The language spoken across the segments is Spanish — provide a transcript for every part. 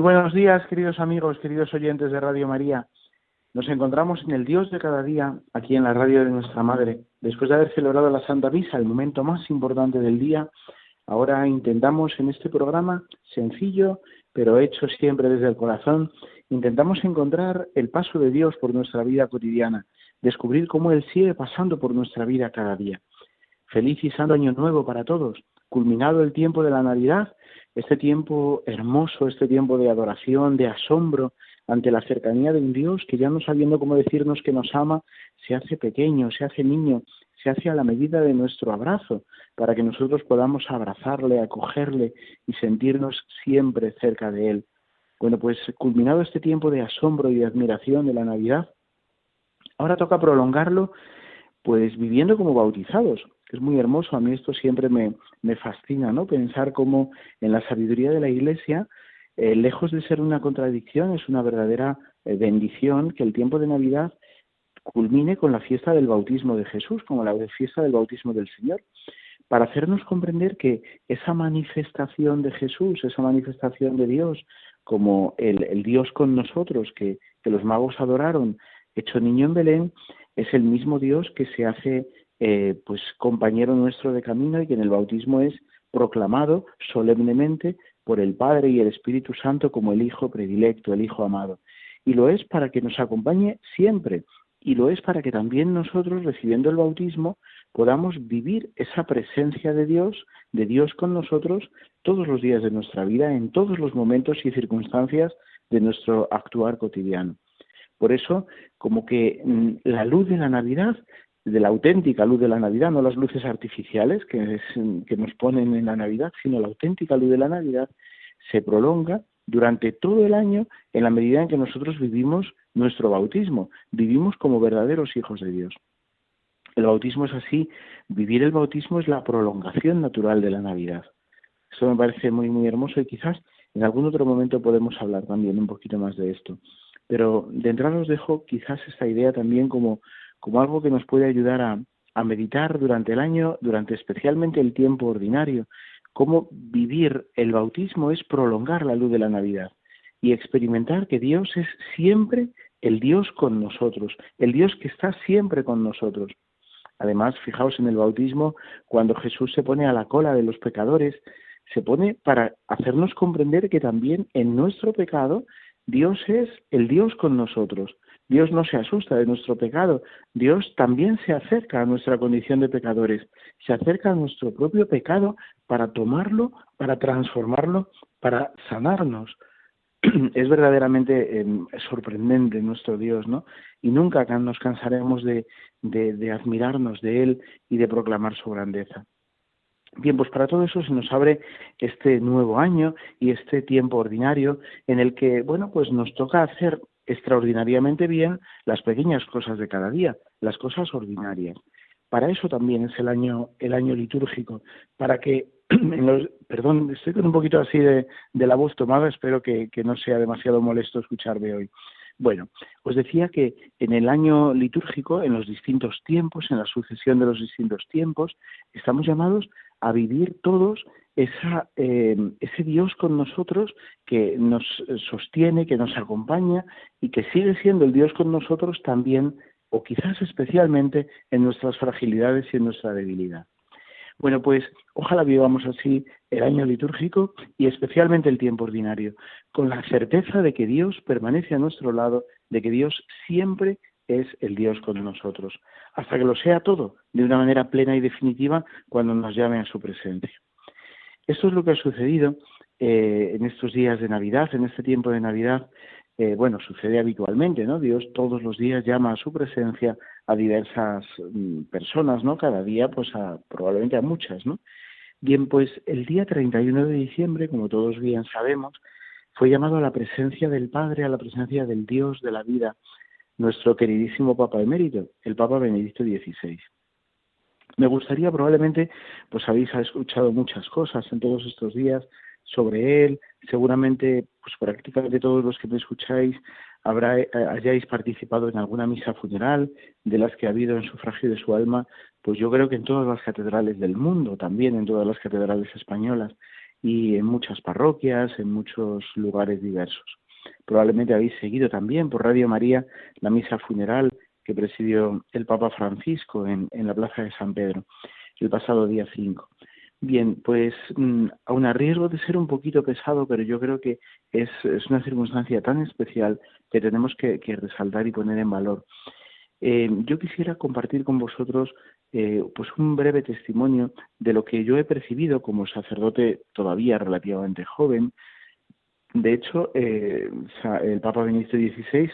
Muy buenos días, queridos amigos, queridos oyentes de Radio María. Nos encontramos en el Dios de cada día, aquí en la radio de nuestra Madre. Después de haber celebrado la Santa Misa, el momento más importante del día, ahora intentamos en este programa, sencillo, pero hecho siempre desde el corazón, intentamos encontrar el paso de Dios por nuestra vida cotidiana, descubrir cómo Él sigue pasando por nuestra vida cada día. Feliz y santo año nuevo para todos, culminado el tiempo de la Navidad este tiempo hermoso, este tiempo de adoración, de asombro ante la cercanía de un Dios que ya no sabiendo cómo decirnos que nos ama, se hace pequeño, se hace niño, se hace a la medida de nuestro abrazo, para que nosotros podamos abrazarle, acogerle y sentirnos siempre cerca de Él. Bueno, pues culminado este tiempo de asombro y de admiración de la Navidad, ahora toca prolongarlo pues viviendo como bautizados, es muy hermoso. A mí esto siempre me, me fascina, ¿no? Pensar cómo en la sabiduría de la Iglesia, eh, lejos de ser una contradicción, es una verdadera eh, bendición que el tiempo de Navidad culmine con la fiesta del bautismo de Jesús, como la fiesta del bautismo del Señor, para hacernos comprender que esa manifestación de Jesús, esa manifestación de Dios, como el, el Dios con nosotros que, que los magos adoraron, hecho niño en Belén, es el mismo Dios que se hace eh, pues compañero nuestro de camino y que en el bautismo es proclamado solemnemente por el Padre y el Espíritu Santo como el Hijo predilecto, el Hijo amado. Y lo es para que nos acompañe siempre. Y lo es para que también nosotros, recibiendo el bautismo, podamos vivir esa presencia de Dios, de Dios con nosotros, todos los días de nuestra vida, en todos los momentos y circunstancias de nuestro actuar cotidiano. Por eso, como que mm, la luz de la Navidad de la auténtica luz de la Navidad, no las luces artificiales que, nos ponen en la Navidad, sino la auténtica luz de la Navidad, se prolonga durante todo el año en la medida en que nosotros vivimos nuestro bautismo, vivimos como verdaderos hijos de Dios. El bautismo es así, vivir el bautismo es la prolongación natural de la Navidad. Eso me parece muy, muy hermoso y quizás en algún otro momento podemos hablar también un poquito más de esto. Pero de entrada os dejo quizás esta idea también como como algo que nos puede ayudar a, meditar durante el año, durante especialmente el tiempo ordinario, cómo vivir el bautismo es prolongar la luz de la Navidad y experimentar que Dios es siempre el Dios con nosotros, el Dios que está siempre con nosotros. Además, fijaos en el bautismo, cuando Jesús se pone a la cola de los pecadores, se pone para hacernos comprender que también en nuestro pecado Dios es el Dios con nosotros. Dios no se asusta de nuestro pecado, Dios también se acerca a nuestra condición de pecadores, se acerca a nuestro propio pecado para tomarlo, para transformarlo, para sanarnos. Es verdaderamente em, sorprendente nuestro Dios, ¿no? Y nunca nos cansaremos de, de admirarnos de Él y de proclamar su grandeza. Bien, pues para todo eso se nos abre este nuevo año y este tiempo ordinario en el que, bueno, pues nos toca hacer extraordinariamente bien las pequeñas cosas de cada día, las cosas ordinarias. Para eso también es el año, el año litúrgico, para que, perdón, estoy con un poquito así de, la voz tomada, espero que, que no sea demasiado molesto escucharme hoy. Bueno, os decía que en el año litúrgico, en los distintos tiempos, en la sucesión de los distintos tiempos, estamos llamados a vivir todos esa, eh, ese Dios con nosotros que nos sostiene, que nos acompaña y que sigue siendo el Dios con nosotros también, o quizás especialmente, en nuestras fragilidades y en nuestra debilidad. Bueno, pues ojalá vivamos así el año litúrgico y especialmente el tiempo ordinario, con la certeza de que Dios permanece a nuestro lado, de que Dios siempre es el Dios con nosotros, hasta que lo sea todo, de una manera plena y definitiva, cuando nos llame a su presencia. Esto es lo que ha sucedido eh, en estos días de Navidad, en este tiempo de Navidad. Eh, bueno, sucede habitualmente, ¿no? Dios todos los días llama a su presencia a diversas mm, personas, ¿no? Cada día, pues a, probablemente a muchas, ¿no? Bien, pues el día 31 de diciembre, como todos bien sabemos, fue llamado a la presencia del Padre, a la presencia del Dios de la vida, nuestro queridísimo Papa Emérito, el Papa Benedicto XVI. Me gustaría, probablemente, pues habéis escuchado muchas cosas en todos estos días sobre él, seguramente, pues prácticamente todos los que me escucháis habrá, eh, hayáis participado en alguna misa funeral de las que ha habido en sufragio de su alma, pues yo creo que en todas las catedrales del mundo, también en todas las catedrales españolas y en muchas parroquias, en muchos lugares diversos. Probablemente habéis seguido también por Radio María la misa funeral que presidió el Papa Francisco en, en la Plaza de San Pedro el pasado día 5. Bien, pues mm, aun a riesgo de ser un poquito pesado, pero yo creo que es, es una circunstancia tan especial que tenemos que, resaltar y poner en valor. Eh, yo quisiera compartir con vosotros eh, pues un breve testimonio de lo que yo he percibido como sacerdote todavía relativamente joven. De hecho, eh, el Papa Benedicto XVI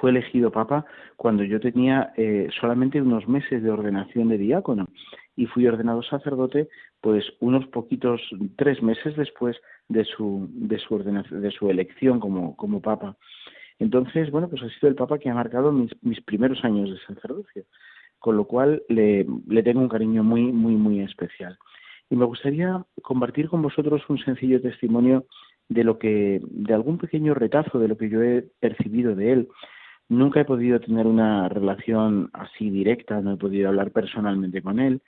fue elegido papa cuando yo tenía eh, solamente unos meses de ordenación de diácono y fui ordenado sacerdote pues unos poquitos tres meses después de su de su de su elección como como papa. Entonces bueno pues ha sido el papa que ha marcado mis, mis primeros años de sacerdocio con lo cual le, le tengo un cariño muy muy muy especial. Y me gustaría compartir con vosotros un sencillo testimonio de lo que de algún pequeño retazo de lo que yo he percibido de él Nunca he podido tener una relación así directa, no he podido hablar personalmente con él,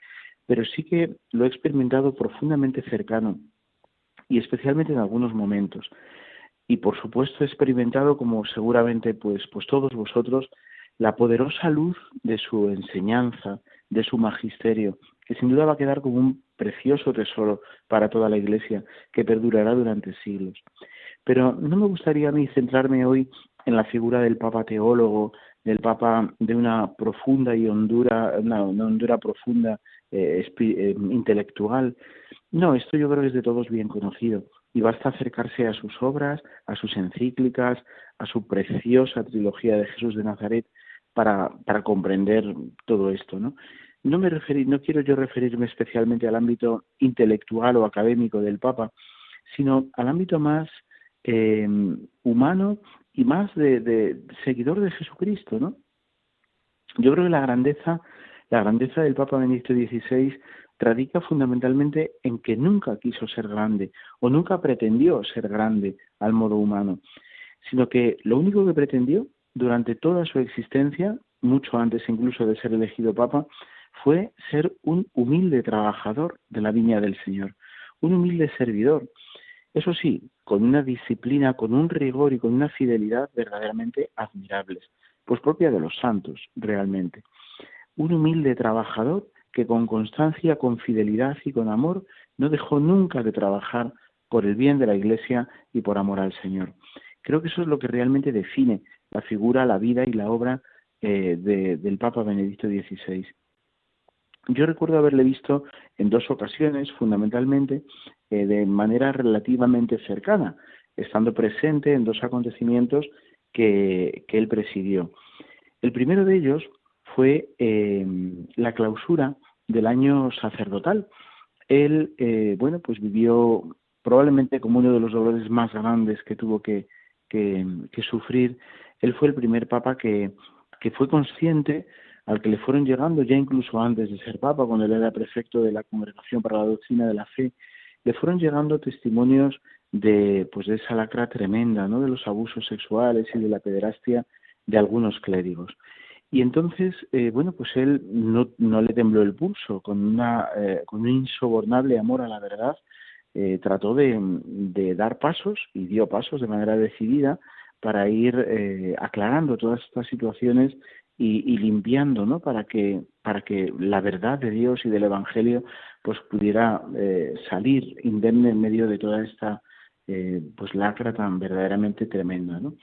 pero sí que lo he experimentado profundamente cercano y especialmente en algunos momentos. Y por supuesto he experimentado, como seguramente pues, pues todos vosotros, la poderosa luz de su enseñanza, de su magisterio, que sin duda va a quedar como un precioso tesoro para toda la Iglesia, que perdurará durante siglos. Pero no me gustaría a mí centrarme hoy en la figura del Papa teólogo, del Papa de una profunda y hondura, una, hondura profunda eh, eh, intelectual. No, esto yo creo que es de todos bien conocido y basta acercarse a sus obras, a sus encíclicas, a su preciosa trilogía de Jesús de Nazaret para, para comprender todo esto, ¿no? No me referí, no quiero yo referirme especialmente al ámbito intelectual o académico del Papa, sino al ámbito más eh, humano y más de, seguidor de Jesucristo, ¿no? Yo creo que la grandeza, la grandeza del Papa Benedicto XVI radica fundamentalmente en que nunca quiso ser grande o nunca pretendió ser grande al modo humano, sino que lo único que pretendió durante toda su existencia, mucho antes incluso de ser elegido Papa, fue ser un humilde trabajador de la viña del Señor, un humilde servidor, eso sí, con una disciplina, con un rigor y con una fidelidad verdaderamente admirables, pues propia de los santos, realmente. Un humilde trabajador que con constancia, con fidelidad y con amor no dejó nunca de trabajar por el bien de la Iglesia y por amor al Señor. Creo que eso es lo que realmente define la figura, la vida y la obra eh, del Papa Benedicto XVI. Yo recuerdo haberle visto en dos ocasiones, fundamentalmente, eh, de manera relativamente cercana, estando presente en dos acontecimientos que, él presidió. El primero de ellos fue em, la clausura del año sacerdotal. Él, eh, bueno, pues vivió probablemente como uno de los dolores más grandes que tuvo que, sufrir. Él fue el primer papa que, que fue consciente al que le fueron llegando ya incluso antes de ser papa, cuando él era prefecto de la Congregación para la Doctrina de la Fe, le fueron llegando testimonios de pues de esa lacra tremenda, ¿no? de los abusos sexuales y de la pederastia de algunos clérigos. Y entonces, eh, bueno, pues él no, no, le tembló el pulso, con, una, eh, con un insobornable amor a la verdad, eh, trató de, de, dar pasos y dio pasos de manera decidida para ir aclarando todas estas situaciones y, limpiando, ¿no? Para que, para que la verdad de Dios y del Evangelio pues pudiera eh, salir indemne en medio de toda esta eh, pues lacra tan verdaderamente tremenda, ¿no?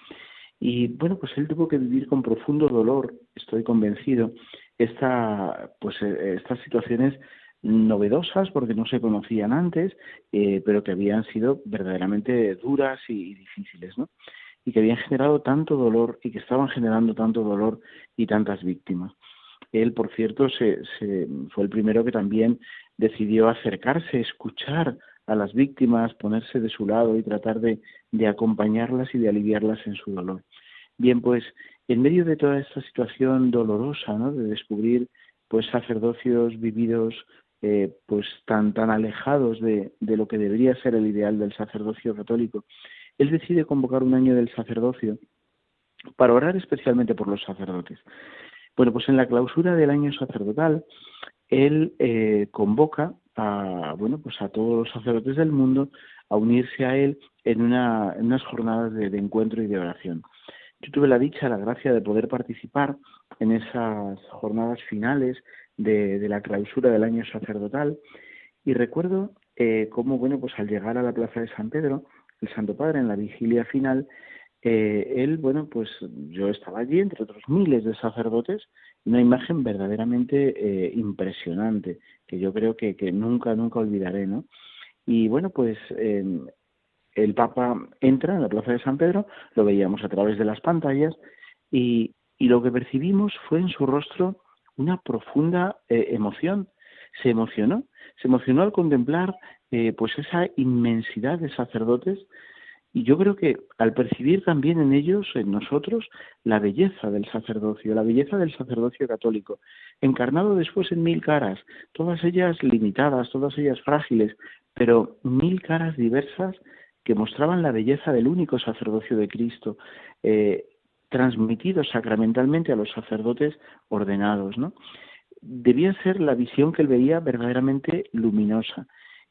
Y bueno, pues él tuvo que vivir con profundo dolor, estoy convencido, esta, pues, eh, estas situaciones novedosas porque no se conocían antes, pero que habían sido verdaderamente duras y difíciles, ¿no? Y que habían generado tanto dolor y que estaban generando tanto dolor y tantas víctimas. Él, por cierto, se, fue el primero que también decidió acercarse, escuchar a las víctimas, ponerse de su lado y tratar de, de acompañarlas y de aliviarlas en su dolor. Bien, pues en medio de toda esta situación dolorosa, ¿no? De descubrir pues sacerdocios vividos eh, pues tan tan alejados de, de, lo que debería ser el ideal del sacerdocio católico, él decide convocar un año del sacerdocio para orar especialmente por los sacerdotes. Bueno, pues en la clausura del año sacerdotal, él eh, convoca a bueno pues a todos los sacerdotes del mundo a unirse a él en, una, unas jornadas de, encuentro y de oración. Yo tuve la dicha, la gracia de poder participar en esas jornadas finales de, de la clausura del año sacerdotal y recuerdo eh, cómo, bueno, pues al llegar a la plaza de San Pedro, el Santo Padre en la vigilia final, eh, él, bueno, pues yo estaba allí entre otros miles de sacerdotes, una imagen verdaderamente eh, impresionante, que yo creo que, que, nunca, nunca olvidaré, ¿no? Y bueno, pues eh, el Papa entra en la Plaza de San Pedro, lo veíamos a través de las pantallas, y, y lo que percibimos fue en su rostro una profunda eh, emoción. Se emocionó, se emocionó al contemplar eh, pues esa inmensidad de sacerdotes y yo creo que al percibir también en ellos, en nosotros, la belleza del sacerdocio, la belleza del sacerdocio católico, encarnado después en mil caras, todas ellas limitadas, todas ellas frágiles, pero mil caras diversas que mostraban la belleza del único sacerdocio de Cristo, eh, transmitido sacramentalmente a los sacerdotes ordenados, ¿no? Debía ser la visión que él veía verdaderamente luminosa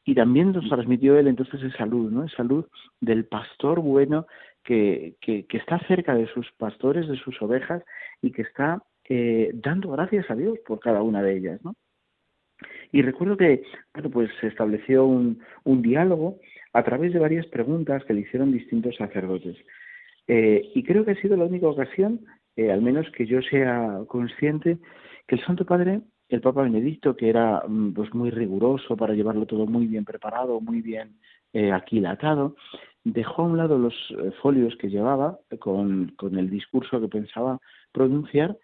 y también nos transmitió él entonces esa luz, ¿no? Esa luz del pastor bueno que, que, está cerca de sus pastores, de sus ovejas y que está eh, dando gracias a Dios por cada una de ellas, ¿no? Y recuerdo que, bueno, pues se estableció un, un diálogo a través de varias preguntas que le hicieron distintos sacerdotes. Eh, y creo que ha sido la única ocasión, eh, al menos que yo sea consciente, que el Santo Padre el Papa Benedicto, que era mm, pues muy riguroso para llevarlo todo muy bien preparado, muy bien eh, aquilatado, dejó a un lado los eh, folios que llevaba con, el discurso que pensaba pronunciar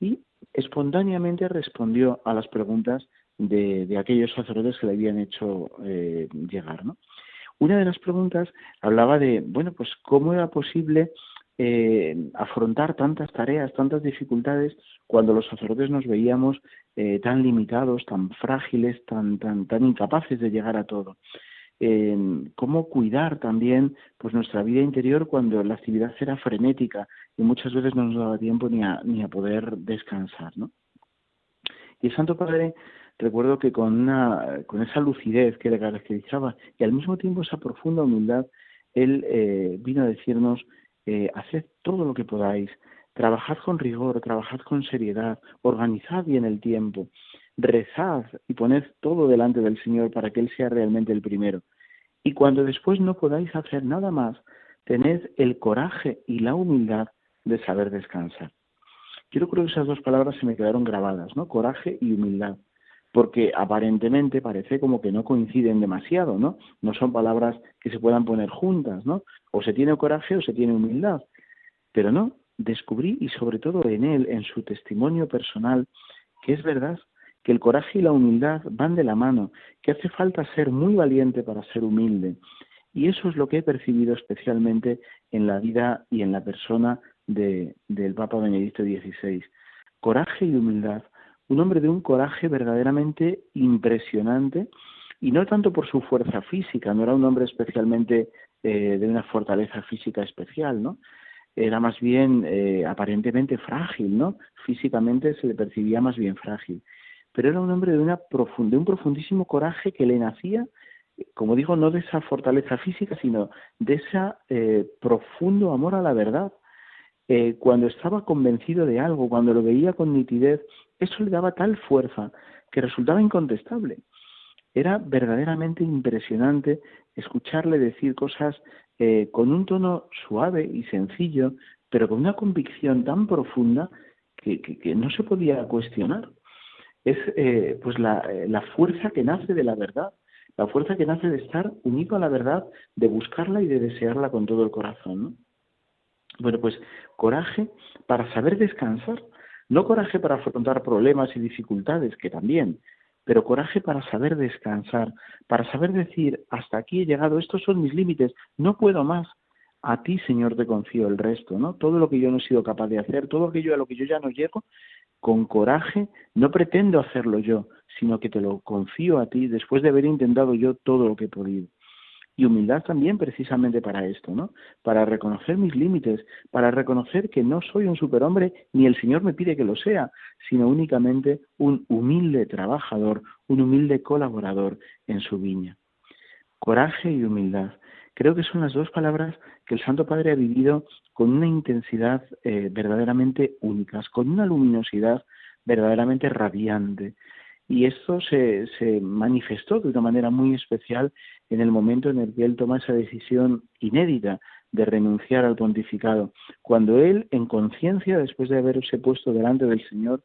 y espontáneamente respondió a las preguntas de, de aquellos sacerdotes que le habían hecho eh, llegar. ¿no? Una de las preguntas hablaba de, bueno, pues cómo era posible eh, afrontar tantas tareas, tantas dificultades, cuando los sacerdotes nos veíamos eh, tan limitados, tan frágiles, tan, tan, tan incapaces de llegar a todo. Eh, cómo cuidar también pues nuestra vida interior cuando la actividad era frenética y muchas veces no nos daba tiempo ni a, ni a poder descansar, ¿no? Y el Santo Padre recuerdo que con con esa lucidez que le caracterizaba y al mismo tiempo esa profunda humildad él eh, vino a decirnos eh, haced todo lo que podáis, trabajad con rigor, trabajad con seriedad, organizad bien el tiempo, rezad y poned todo delante del Señor para que Él sea realmente el primero. Y cuando después no podáis hacer nada más, tened el coraje y la humildad de saber descansar. Yo creo que esas dos palabras se me quedaron grabadas, ¿no? Coraje y humildad porque aparentemente parece como que no coinciden demasiado, ¿no? No son palabras que se puedan poner juntas, ¿no? O se tiene coraje o se tiene humildad. Pero no, descubrí y sobre todo en él, en su testimonio personal, que es verdad que el coraje y la humildad van de la mano, que hace falta ser muy valiente para ser humilde. Y eso es lo que he percibido especialmente en la vida y en la persona de, del Papa Benedicto XVI. Coraje y humildad un hombre de un coraje verdaderamente impresionante y no tanto por su fuerza física, no era un hombre especialmente eh, de una fortaleza física especial, ¿no? Era más bien eh, aparentemente frágil, ¿no? Físicamente se le percibía más bien frágil, pero era un hombre de, una de un profundísimo coraje que le nacía, como digo, no de esa fortaleza física, sino de ese eh, profundo amor a la verdad. Eh, cuando estaba convencido de algo, cuando lo veía con nitidez, eso le daba tal fuerza que resultaba incontestable. Era verdaderamente impresionante escucharle decir cosas eh, con un tono suave y sencillo, pero con una convicción tan profunda que, no se podía cuestionar. Es eh, pues la, eh, la fuerza que nace de la verdad, la fuerza que nace de estar unido a la verdad, de buscarla y de desearla con todo el corazón. Bueno, pues coraje para saber descansar, no coraje para afrontar problemas y dificultades, que también, pero coraje para saber descansar, para saber decir, hasta aquí he llegado, estos son mis límites, no puedo más. A ti, Señor, te confío el resto, ¿no? Todo lo que yo no he sido capaz de hacer, todo aquello a lo que yo ya no llego, con coraje, no pretendo hacerlo yo, sino que te lo confío a ti después de haber intentado yo todo lo que he podido y humildad también precisamente para esto, ¿no? Para reconocer mis límites, para reconocer que no soy un superhombre ni el Señor me pide que lo sea, sino únicamente un humilde trabajador, un humilde colaborador en su viña. Coraje y humildad. Creo que son las dos palabras que el Santo Padre ha vivido con una intensidad eh, verdaderamente únicas, con una luminosidad verdaderamente radiante. Y esto se, se manifestó de una manera muy especial en el momento en el que él toma esa decisión inédita de renunciar al pontificado, cuando él, en conciencia, después de haberse puesto delante del Señor,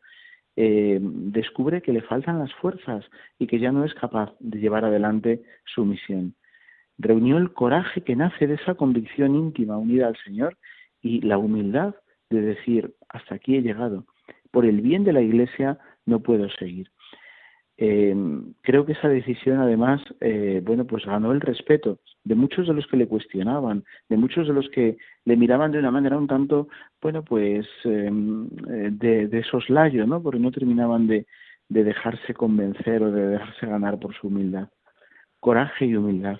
eh, descubre que le faltan las fuerzas y que ya no es capaz de llevar adelante su misión. Reunió el coraje que nace de esa convicción íntima unida al Señor y la humildad de decir, hasta aquí he llegado, por el bien de la Iglesia no puedo seguir. Eh, creo que esa decisión además, eh, bueno, pues ganó el respeto de muchos de los que le cuestionaban, de muchos de los que le miraban de una manera un tanto, bueno, pues em, eh, de, de, soslayo, ¿no? Porque no terminaban de, de dejarse convencer o de dejarse ganar por su humildad. Coraje y humildad.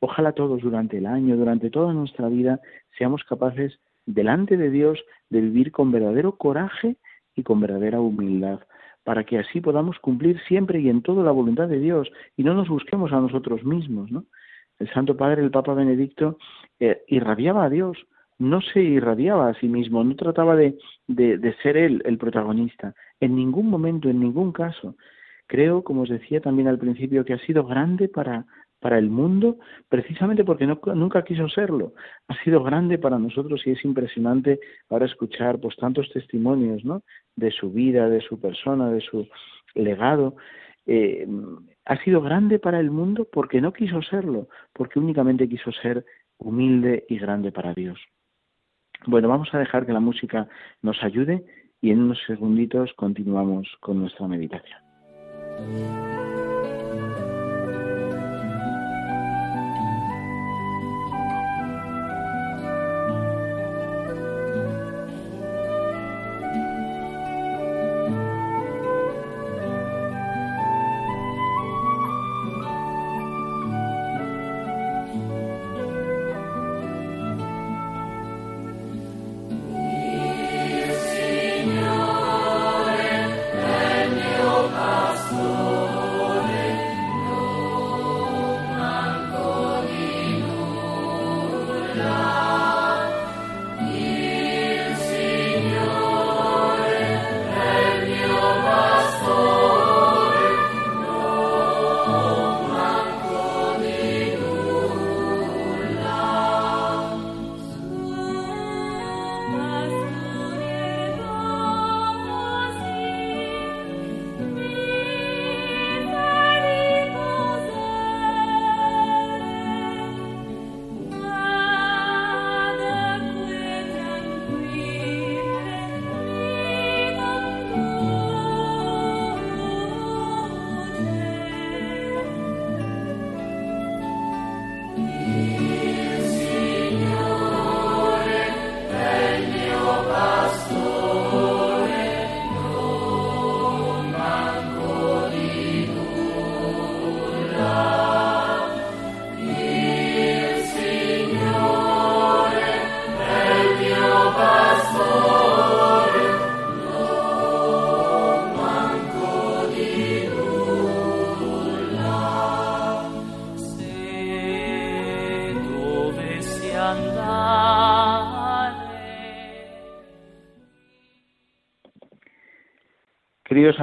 Ojalá todos durante el año, durante toda nuestra vida, seamos capaces delante de Dios de vivir con verdadero coraje y con verdadera humildad para que así podamos cumplir siempre y en todo la voluntad de Dios y no nos busquemos a nosotros mismos. ¿no? El Santo Padre, el Papa Benedicto, eh, irradiaba a Dios, no se irradiaba a sí mismo, no trataba de, de, de ser él el protagonista, en ningún momento, en ningún caso. Creo, como os decía también al principio, que ha sido grande para, para el mundo precisamente porque nunca quiso serlo. Ha sido grande para nosotros y es impresionante ahora escuchar pues tantos testimonios ¿no? de su vida, de su persona, de su legado. Eh, ha sido grande para el mundo porque no quiso serlo, porque únicamente quiso ser humilde y grande para Dios. Bueno, vamos a dejar que la música nos ayude y en unos segunditos continuamos con nuestra meditación.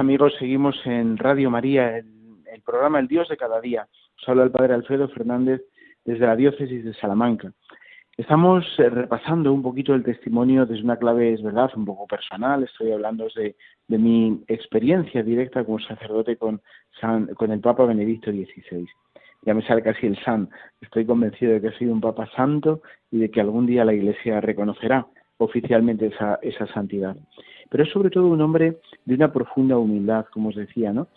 Amigos, seguimos en Radio María, el, el, programa El Dios de cada día. Os habla el Padre Alfredo Fernández desde la diócesis de Salamanca. Estamos eh, repasando un poquito el testimonio desde una clave, es verdad, un poco personal. Estoy hablando de, mi experiencia directa como sacerdote con, San, con el Papa Benedicto XVI. Ya me sale casi el San. Estoy convencido de que ha sido un Papa santo y de que algún día la Iglesia reconocerá oficialmente esa, esa santidad. Pero es sobre todo un hombre de una profunda humildad, como os decía, ¿no?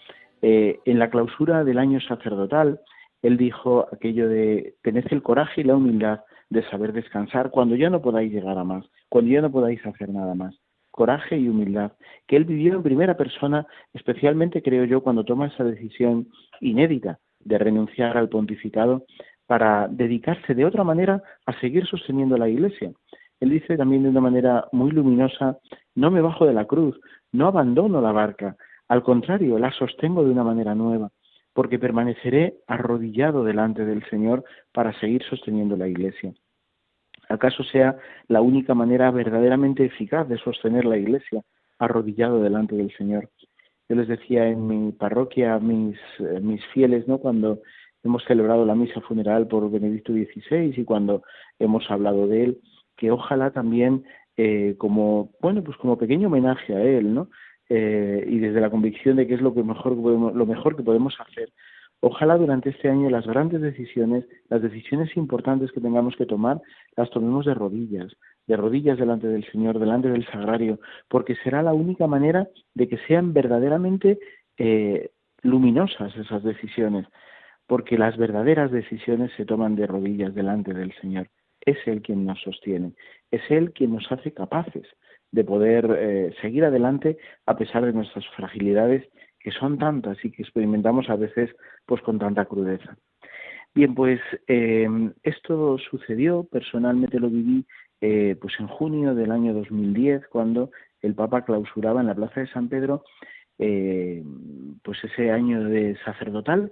Eh, en la clausura del año sacerdotal, él dijo aquello de tened el coraje y la humildad de saber descansar cuando ya no podáis llegar a más, cuando ya no podáis hacer nada más. Coraje y humildad, que él vivió en primera persona, especialmente creo yo cuando toma esa decisión inédita de renunciar al pontificado para dedicarse de otra manera a seguir sosteniendo la Iglesia. Él dice también de una manera muy luminosa, no me bajo de la cruz, no abandono la barca, al contrario, la sostengo de una manera nueva, porque permaneceré arrodillado delante del Señor para seguir sosteniendo la Iglesia. ¿Acaso sea la única manera verdaderamente eficaz de sostener la Iglesia, arrodillado delante del Señor? Yo les decía en mi parroquia a mis, eh, mis fieles, ¿no? Cuando hemos celebrado la misa funeral por Benedicto XVI y cuando hemos hablado de él, que ojalá también eh, como bueno pues como pequeño homenaje a él, ¿no? Eh, y desde la convicción de que es lo que mejor lo mejor que podemos hacer. Ojalá durante este año las grandes decisiones, las decisiones importantes que tengamos que tomar, las tomemos de rodillas, de rodillas delante del Señor, delante del Sagrario, porque será la única manera de que sean verdaderamente eh, luminosas esas decisiones porque las verdaderas decisiones se toman de rodillas delante del Señor. Es Él quien nos sostiene, es Él quien nos hace capaces de poder eh, seguir adelante a pesar de nuestras fragilidades que son tantas y que experimentamos a veces pues con tanta crudeza. Bien, pues eh, esto sucedió, personalmente lo viví eh, pues en junio del año 2010 cuando el Papa clausuraba en la Plaza de San Pedro pues ese año de sacerdotal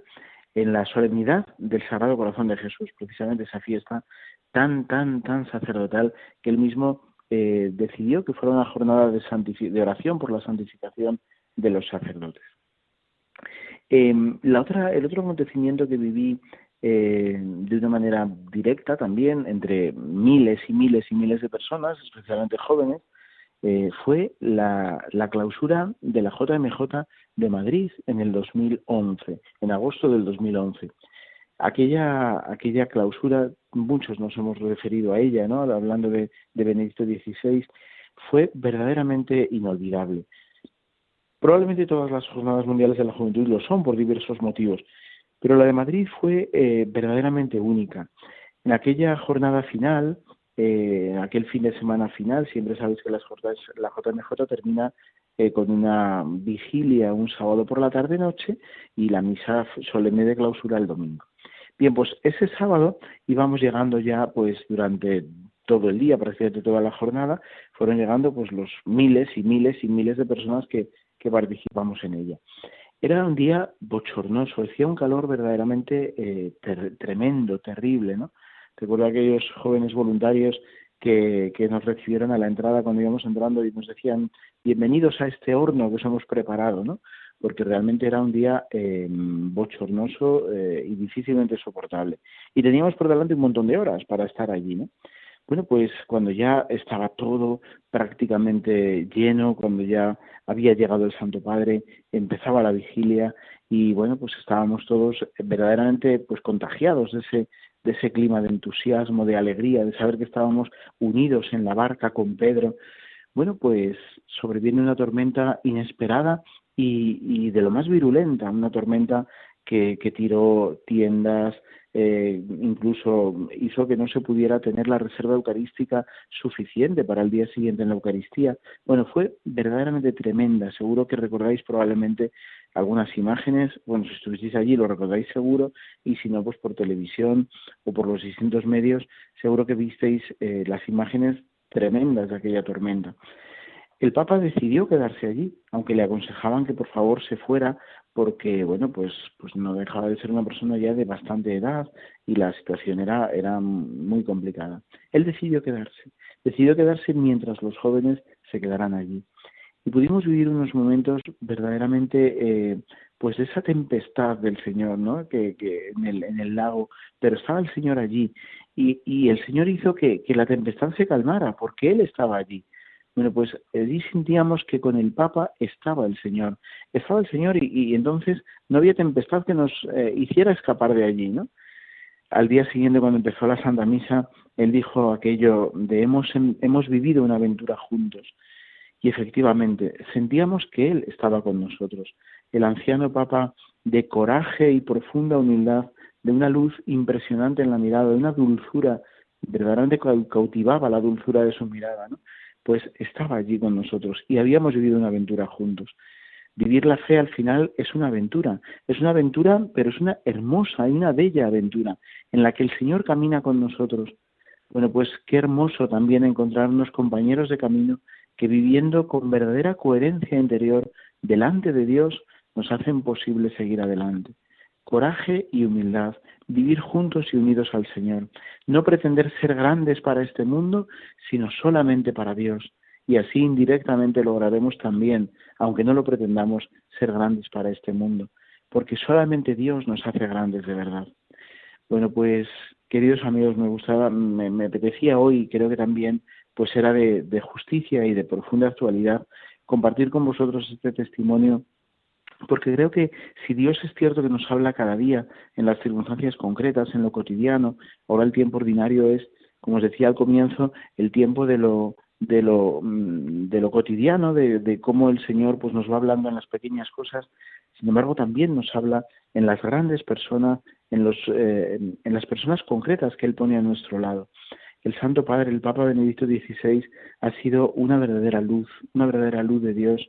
en la solemnidad del Sagrado Corazón de Jesús, precisamente esa fiesta tan, tan, tan sacerdotal que él mismo eh, decidió que fuera una jornada de, oración por la santificación de los sacerdotes. Em, la otra, el otro acontecimiento que viví eh, de una manera directa también entre miles y miles y miles de personas, especialmente jóvenes, eh, fue la, la, clausura de la JMJ de Madrid en el 2011, en agosto del 2011. Aquella, aquella clausura, muchos nos hemos referido a ella, ¿no? hablando de, de Benedicto XVI, fue verdaderamente inolvidable. Probablemente todas las jornadas mundiales de la juventud lo son por diversos motivos, pero la de Madrid fue eh, verdaderamente única. En aquella jornada final, eh, aquel fin de semana final, siempre sabéis que las la JMJ termina eh, con una vigilia un sábado por la tarde-noche y la misa solemne de clausura el domingo. Bien, pues ese sábado íbamos llegando ya, pues durante todo el día, prácticamente toda la jornada, fueron llegando pues los miles y miles y miles de personas que, que participamos en ella. Era un día bochornoso, hacía un calor verdaderamente eh, tremendo, terrible, ¿no? Recuerdo aquellos jóvenes voluntarios que, que, nos recibieron a la entrada cuando íbamos entrando y nos decían bienvenidos a este horno que os hemos preparado, ¿no? Porque realmente era un día eh, bochornoso eh, y difícilmente soportable. Y teníamos por delante un montón de horas para estar allí, ¿no? Bueno, pues cuando ya estaba todo prácticamente lleno, cuando ya había llegado el Santo Padre, empezaba la vigilia y bueno, pues estábamos todos verdaderamente pues contagiados de ese de ese clima de entusiasmo, de alegría, de saber que estábamos unidos en la barca con Pedro. Bueno, pues sobreviene una tormenta inesperada y, y de lo más virulenta, una tormenta que, que tiró tiendas, eh, incluso hizo que no se pudiera tener la reserva eucarística suficiente para el día siguiente en la Eucaristía. Bueno, fue verdaderamente tremenda. Seguro que recordáis probablemente algunas imágenes. Bueno, si estuvisteis allí lo recordáis seguro y si no, pues por televisión o por los distintos medios, seguro que visteis eh, las imágenes tremendas de aquella tormenta. El Papa decidió quedarse allí, aunque le aconsejaban que por favor se fuera porque bueno pues pues no dejaba de ser una persona ya de bastante edad y la situación era era muy complicada él decidió quedarse decidió quedarse mientras los jóvenes se quedaran allí y pudimos vivir unos momentos verdaderamente eh, pues esa tempestad del Señor no que, que en el lago. Pero estaba el Señor allí. Y, el Señor hizo que, que la tempestad se calmara porque él estaba allí. Bueno, pues allí sentíamos que con el Papa estaba el Señor, estaba el Señor y, entonces no había tempestad que nos eh, hiciera escapar de allí, ¿no? Al día siguiente, cuando empezó la Santa Misa, él dijo aquello de hemos, hemos vivido una aventura juntos. Efectivamente, sentíamos que Él estaba con nosotros. el anciano Papa de coraje y profunda humildad, de una luz impresionante en la mirada, de una dulzura, verdaderamente cautivaba la dulzura de su mirada, ¿no? pues estaba allí con nosotros y habíamos vivido una aventura juntos. Vivir la fe al final es una aventura, es una aventura, pero es una hermosa y una bella aventura en la que el Señor camina con nosotros. Bueno, pues qué hermoso también encontrarnos compañeros de camino que viviendo con verdadera coherencia interior delante de Dios nos hacen posible seguir adelante. Coraje y humildad, vivir juntos y unidos al Señor, no pretender ser grandes para este mundo, sino solamente para Dios, y así indirectamente lograremos también, aunque no lo pretendamos, ser grandes para este mundo, porque solamente Dios nos hace grandes de verdad. Bueno, pues queridos amigos, me gustaba, me, apetecía hoy, creo que también, pues era de, de justicia y de profunda actualidad, compartir con vosotros este testimonio porque creo que si Dios es cierto que nos habla cada día en las circunstancias concretas, en lo cotidiano, ahora el tiempo ordinario es, como os decía al comienzo, el tiempo de lo de lo, mm, de lo cotidiano, de, cómo el Señor pues nos va hablando en las pequeñas cosas, sin embargo también nos habla en las grandes personas, en, los, eh, en las personas concretas que Él pone a nuestro lado. El Santo Padre, el Papa Benedicto XVI, ha sido una verdadera luz, una verdadera luz de Dios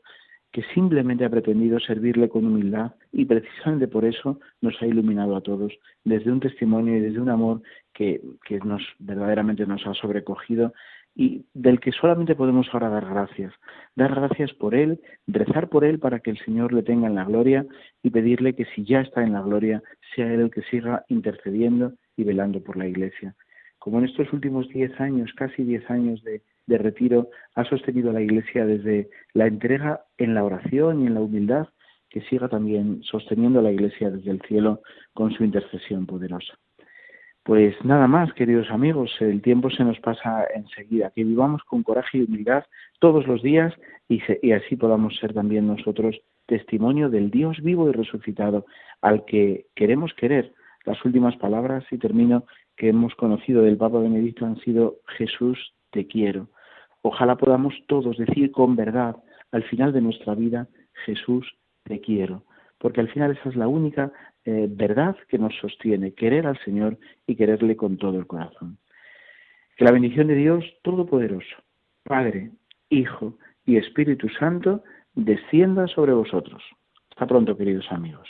que simplemente ha pretendido servirle con humildad y precisamente por eso nos ha iluminado a todos desde un testimonio y desde un amor que, que nos verdaderamente nos ha sobrecogido y del que solamente podemos ahora dar gracias. Dar gracias por Él, rezar por Él para que el Señor le tenga en la gloria y pedirle que si ya está en la gloria, sea Él el que siga intercediendo y velando por la Iglesia. Como en estos últimos diez años, casi diez años de, retiro, ha sostenido la Iglesia desde la entrega en la oración y en la humildad, que siga también sosteniendo a la Iglesia desde el cielo con su intercesión poderosa. Pues nada más, queridos amigos, el tiempo se nos pasa enseguida. Que vivamos con coraje y humildad todos los días y, y, así podamos ser también nosotros testimonio del Dios vivo y resucitado al que queremos querer. Las últimas palabras, y termino, que hemos conocido del Papa Benedicto han sido Jesús, te quiero. Ojalá podamos todos decir con verdad al final de nuestra vida, Jesús, te quiero, porque al final esa es la única eh, verdad que nos sostiene, querer al Señor y quererle con todo el corazón. Que la bendición de Dios Todopoderoso, Padre, Hijo y Espíritu Santo, descienda sobre vosotros. Hasta pronto, queridos amigos.